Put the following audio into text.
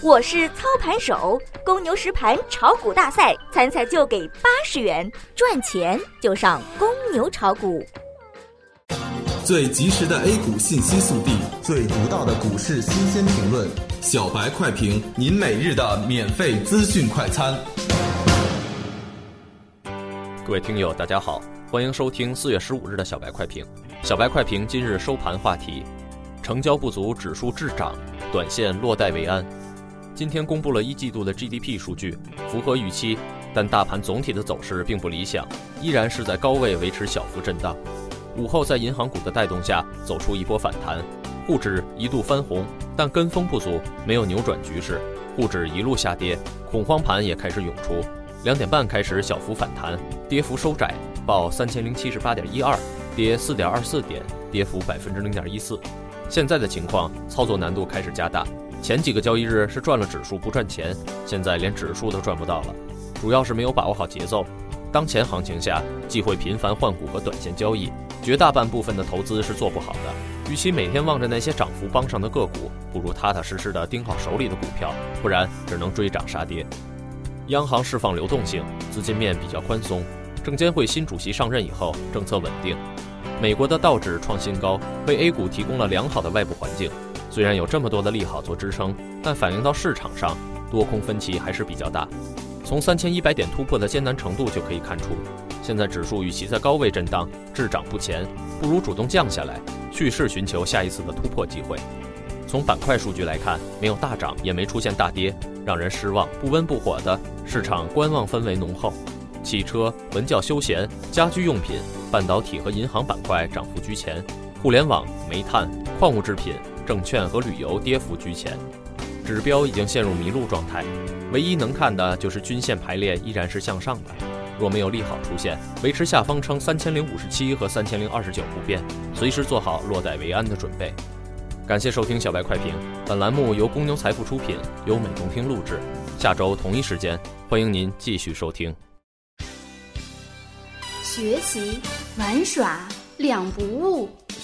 我是操盘手，公牛实盘炒股大赛参赛就给八十元，赚钱就上公牛炒股。最及时的 A 股信息速递，最独到的股市新鲜评论，小白快评，您每日的免费资讯快餐。各位听友，大家好，欢迎收听四月十五日的小白快评。小白快评今日收盘话题：成交不足，指数滞涨，短线落袋为安。今天公布了一季度的 GDP 数据，符合预期，但大盘总体的走势并不理想，依然是在高位维持小幅震荡。午后，在银行股的带动下，走出一波反弹，沪指一度翻红，但跟风不足，没有扭转局势，沪指一路下跌，恐慌盘也开始涌出。两点半开始小幅反弹，跌幅收窄，报三千零七十八点一二，跌四点二四点，跌幅百分之零点一四。现在的情况，操作难度开始加大。前几个交易日是赚了指数不赚钱，现在连指数都赚不到了，主要是没有把握好节奏。当前行情下，忌讳频繁换股和短线交易。绝大半部分的投资是做不好的，与其每天望着那些涨幅帮上的个股，不如踏踏实实的盯好手里的股票，不然只能追涨杀跌。央行释放流动性，资金面比较宽松。证监会新主席上任以后，政策稳定。美国的道指创新高，为 A 股提供了良好的外部环境。虽然有这么多的利好做支撑，但反映到市场上，多空分歧还是比较大。从三千一百点突破的艰难程度就可以看出。现在指数与其在高位震荡滞涨不前，不如主动降下来，蓄势寻求下一次的突破机会。从板块数据来看，没有大涨，也没出现大跌，让人失望。不温不火的市场观望氛围浓厚。汽车、文教休闲、家居用品、半导体和银行板块涨幅居前，互联网、煤炭、矿物制品、证券和旅游跌幅居前。指标已经陷入迷路状态，唯一能看的就是均线排列依然是向上的。若没有利好出现，维持下方撑三千零五十七和三千零二十九不变，随时做好落袋为安的准备。感谢收听小白快评，本栏目由公牛财富出品，由美中听录制。下周同一时间，欢迎您继续收听。学习玩耍两不误，